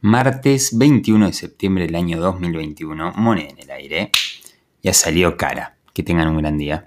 Martes 21 de septiembre del año 2021, moneda en el aire. Ya salió cara. Que tengan un gran día.